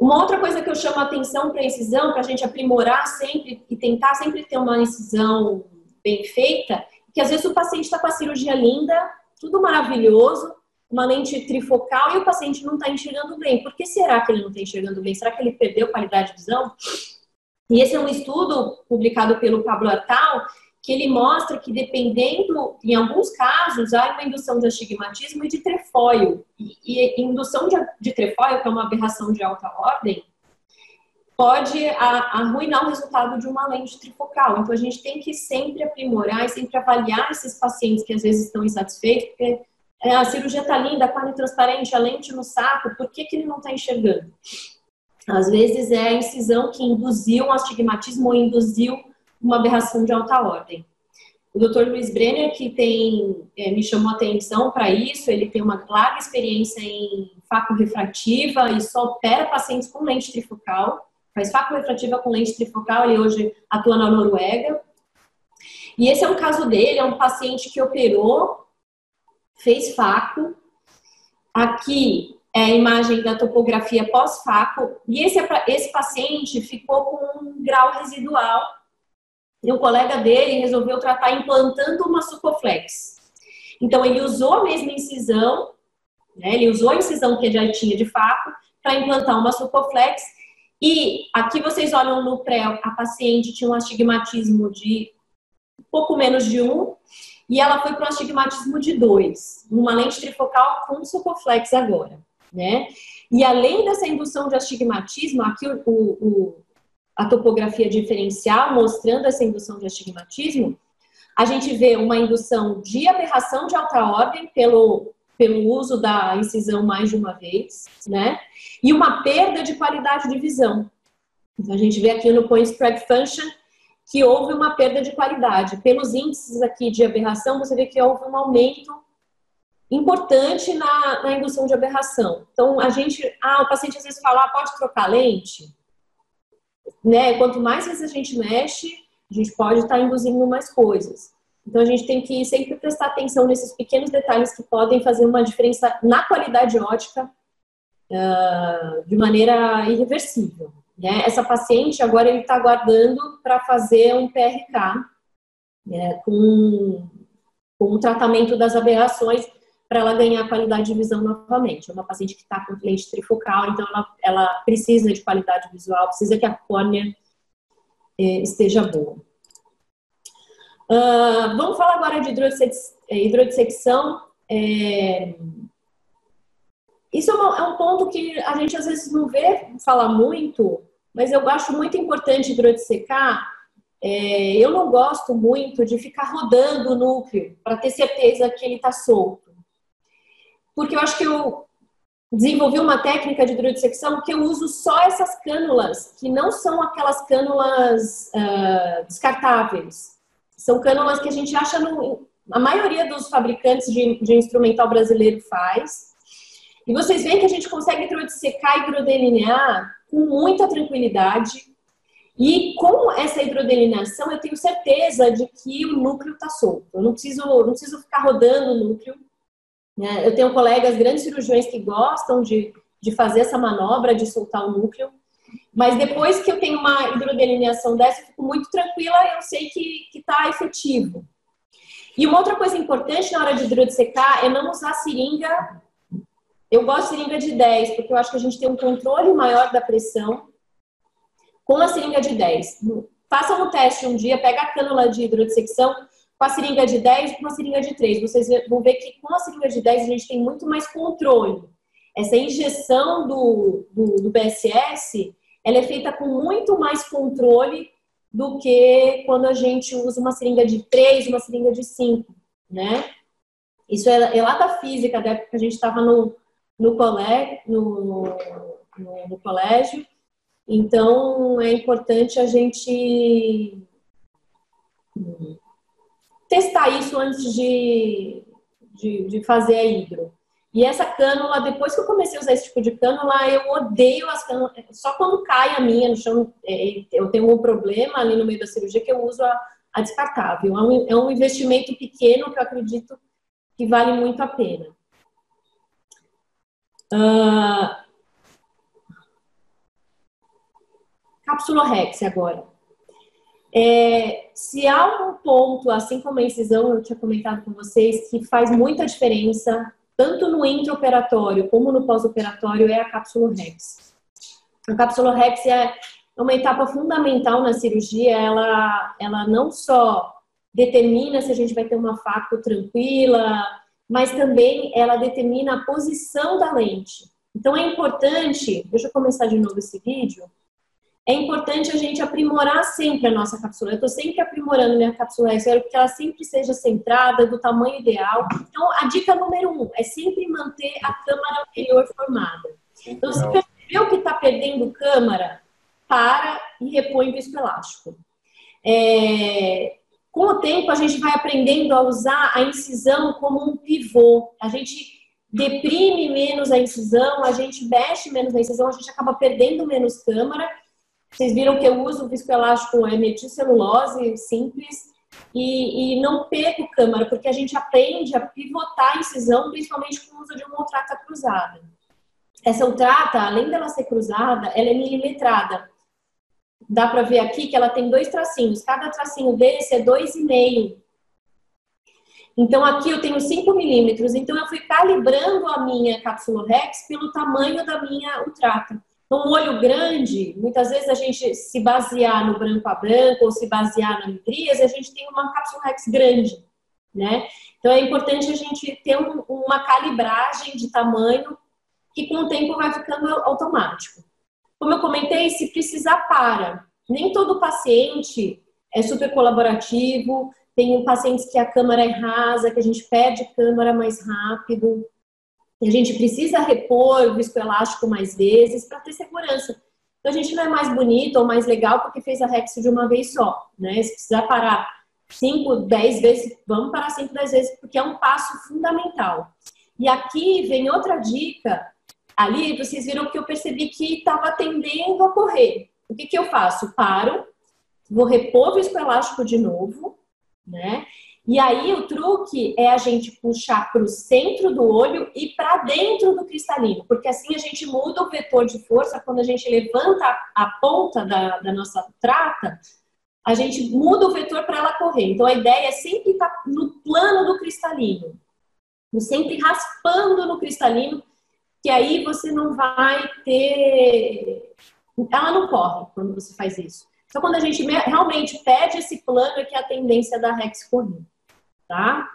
Uma outra coisa que eu chamo a atenção para a incisão, para a gente aprimorar sempre e tentar sempre ter uma incisão bem feita, que às vezes o paciente está com a cirurgia linda, tudo maravilhoso, uma lente trifocal e o paciente não está enxergando bem. Por que será que ele não está enxergando bem? Será que ele perdeu qualidade de visão? E esse é um estudo publicado pelo Pablo Atal, que ele mostra que dependendo, em alguns casos, há uma indução de astigmatismo e de trefóio. E, e indução de, de trefóio, que é uma aberração de alta ordem, pode arruinar o resultado de uma lente trifocal. Então, a gente tem que sempre aprimorar e sempre avaliar esses pacientes que às vezes estão insatisfeitos, porque é, a cirurgia está linda, a carne transparente, a lente no saco, por que, que ele não está enxergando? Às vezes é a incisão que induziu um astigmatismo ou induziu uma aberração de alta ordem. O Dr. Luiz Brenner, que tem, é, me chamou a atenção para isso, ele tem uma larga experiência em faco refrativa e só opera pacientes com lente trifocal, faz faco refrativa com lente trifocal, ele hoje atua na Noruega. E esse é um caso dele, é um paciente que operou, fez faco. Aqui é a imagem da topografia pós-faco, e esse, esse paciente ficou com um grau residual e um colega dele resolveu tratar implantando uma supoflex. Então, ele usou a mesma incisão, né, ele usou a incisão que já tinha de fato para implantar uma supoflex. E aqui vocês olham no pré, a paciente tinha um astigmatismo de pouco menos de um, e ela foi para um astigmatismo de dois, uma lente trifocal com supoflex agora, né? E além dessa indução de astigmatismo, aqui o, o, a topografia diferencial, mostrando essa indução de astigmatismo, a gente vê uma indução de aberração de alta ordem pelo, pelo uso da incisão mais de uma vez, né? E uma perda de qualidade de visão. Então, a gente vê aqui no point spread function que houve uma perda de qualidade. Pelos índices aqui de aberração, você vê que houve um aumento importante na, na indução de aberração. Então, a gente, ah, o paciente às vezes fala, ah, pode trocar lente? Né, quanto mais vezes a gente mexe, a gente pode estar tá induzindo mais coisas. Então a gente tem que sempre prestar atenção nesses pequenos detalhes que podem fazer uma diferença na qualidade ótica uh, de maneira irreversível. Né? Essa paciente agora ele está aguardando para fazer um PRK né, com, com o tratamento das aberrações para ela ganhar qualidade de visão novamente. É uma paciente que está com lente trifocal, então ela, ela, precisa de qualidade visual, precisa que a córnea é, esteja boa. Uh, vamos falar agora de é, hidrodissecção. É... Isso é, uma, é, um ponto que a gente às vezes não vê falar muito, mas eu acho muito importante hidrodissecar. É, eu não gosto muito de ficar rodando o núcleo para ter certeza que ele está solto porque eu acho que eu desenvolvi uma técnica de hidrodissecção que eu uso só essas cânulas, que não são aquelas cânulas uh, descartáveis. São cânulas que a gente acha no. A maioria dos fabricantes de, de instrumental brasileiro faz. E vocês veem que a gente consegue hidrodissecar e hidrodelinear com muita tranquilidade. E com essa hidrodelineação, eu tenho certeza de que o núcleo está solto. Eu não preciso, não preciso ficar rodando o núcleo né? Eu tenho colegas, grandes cirurgiões, que gostam de, de fazer essa manobra, de soltar o núcleo. Mas depois que eu tenho uma hidrodelineação dessa, eu fico muito tranquila, eu sei que está efetivo. E uma outra coisa importante na hora de hidrodissecar é não usar seringa. Eu gosto de seringa de 10, porque eu acho que a gente tem um controle maior da pressão com a seringa de 10. Façam um teste um dia, pega a cânula de hidrodissecção, com a seringa de 10 com a seringa de 3. Vocês vão ver que com a seringa de 10 a gente tem muito mais controle. Essa injeção do, do, do PSS, ela é feita com muito mais controle do que quando a gente usa uma seringa de 3, uma seringa de 5, né? Isso é, é lá da física, da época que a gente estava no, no, colégio, no, no, no colégio. Então, é importante a gente testar isso antes de, de, de, fazer a hidro. E essa cânula, depois que eu comecei a usar esse tipo de cânula, eu odeio as cânulas. Só quando cai a minha no chão, é, eu tenho um problema ali no meio da cirurgia que eu uso a, a descartável. É um, é um investimento pequeno que eu acredito que vale muito a pena. Uh, Capsulorex agora. É, se há um ponto, assim como a incisão, eu tinha comentado com vocês, que faz muita diferença, tanto no intraoperatório como no pós-operatório, é a Capsulorex. A Capsulorex é uma etapa fundamental na cirurgia, ela, ela não só determina se a gente vai ter uma faco tranquila, mas também ela determina a posição da lente. Então é importante, deixa eu começar de novo esse vídeo, é importante a gente aprimorar sempre a nossa cápsula. Eu estou sempre aprimorando minha cápsula, eu quero que ela sempre seja centrada, do tamanho ideal. Então, a dica número um é sempre manter a câmara anterior formada. Então, se percebeu que está perdendo câmara, para e repõe o viscoelástico. É, com o tempo, a gente vai aprendendo a usar a incisão como um pivô. A gente deprime menos a incisão, a gente mexe menos a incisão, a gente acaba perdendo menos câmara. Vocês viram que eu uso o viscoelástico é metilcelulose simples e, e não perco câmara, porque a gente aprende a pivotar a incisão, principalmente com o uso de uma ultrata cruzada. Essa ultrata, além dela ser cruzada, ela é milimetrada. Dá para ver aqui que ela tem dois tracinhos. Cada tracinho desse é dois e meio então, aqui eu tenho 5 milímetros. Então, eu fui calibrando a minha cápsula Rex pelo tamanho da minha ultrata. Então, um olho grande, muitas vezes a gente se basear no branco a branco ou se basear na midríase, a gente tem uma cápsula Rex grande, né? Então, é importante a gente ter um, uma calibragem de tamanho que com o tempo vai ficando automático. Como eu comentei, se precisar, para. Nem todo paciente é super colaborativo, tem pacientes que a câmara é rasa, que a gente perde câmara mais rápido. A gente precisa repor o viscoelástico mais vezes para ter segurança. Então a gente não é mais bonito ou mais legal porque fez a Rex de uma vez só, né? Se precisar parar 5, 10 vezes, vamos parar 5, 10 vezes, porque é um passo fundamental. E aqui vem outra dica. Ali vocês viram que eu percebi que estava tendendo a correr. O que, que eu faço? Paro, vou repor o viscoelástico de novo, né? E aí o truque é a gente puxar para o centro do olho e para dentro do cristalino, porque assim a gente muda o vetor de força quando a gente levanta a ponta da, da nossa trata, a gente muda o vetor para ela correr. Então a ideia é sempre estar tá no plano do cristalino, sempre raspando no cristalino, que aí você não vai ter. Ela não corre quando você faz isso. Então, quando a gente realmente pede esse plano, é que é a tendência da Rex correr, tá?